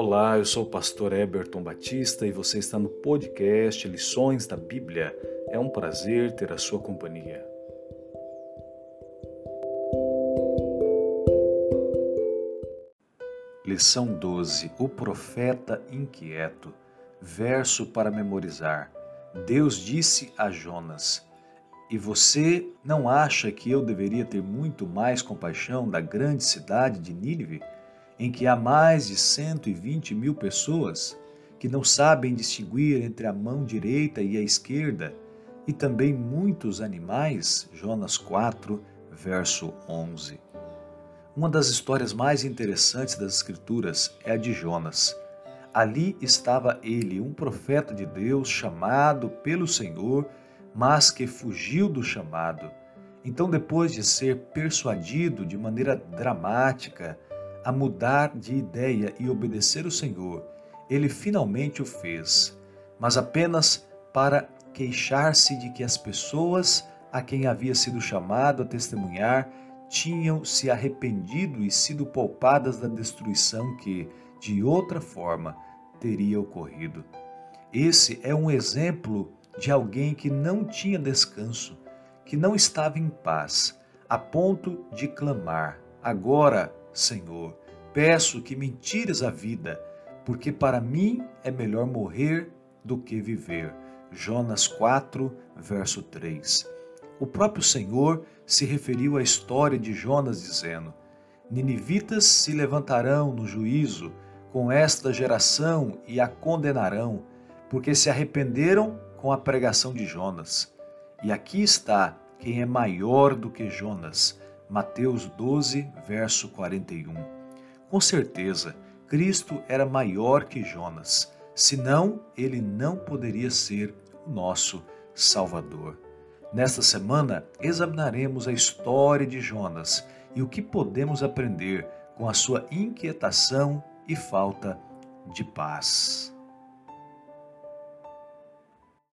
Olá, eu sou o pastor Eberton Batista e você está no podcast Lições da Bíblia. É um prazer ter a sua companhia. Lição 12: O profeta inquieto. Verso para memorizar. Deus disse a Jonas: E você não acha que eu deveria ter muito mais compaixão da grande cidade de Nínive? Em que há mais de 120 mil pessoas que não sabem distinguir entre a mão direita e a esquerda, e também muitos animais, Jonas 4, verso 11. Uma das histórias mais interessantes das Escrituras é a de Jonas. Ali estava ele, um profeta de Deus chamado pelo Senhor, mas que fugiu do chamado. Então, depois de ser persuadido de maneira dramática, a mudar de ideia e obedecer o Senhor, ele finalmente o fez, mas apenas para queixar-se de que as pessoas a quem havia sido chamado a testemunhar tinham se arrependido e sido poupadas da destruição que, de outra forma, teria ocorrido. Esse é um exemplo de alguém que não tinha descanso, que não estava em paz, a ponto de clamar: Agora, Senhor, peço que me tires a vida, porque para mim é melhor morrer do que viver. Jonas 4, verso 3. O próprio Senhor se referiu à história de Jonas dizendo: Ninivitas se levantarão no juízo com esta geração e a condenarão, porque se arrependeram com a pregação de Jonas. E aqui está quem é maior do que Jonas. Mateus 12, verso 41. Com certeza, Cristo era maior que Jonas, senão ele não poderia ser o nosso Salvador. Nesta semana, examinaremos a história de Jonas e o que podemos aprender com a sua inquietação e falta de paz.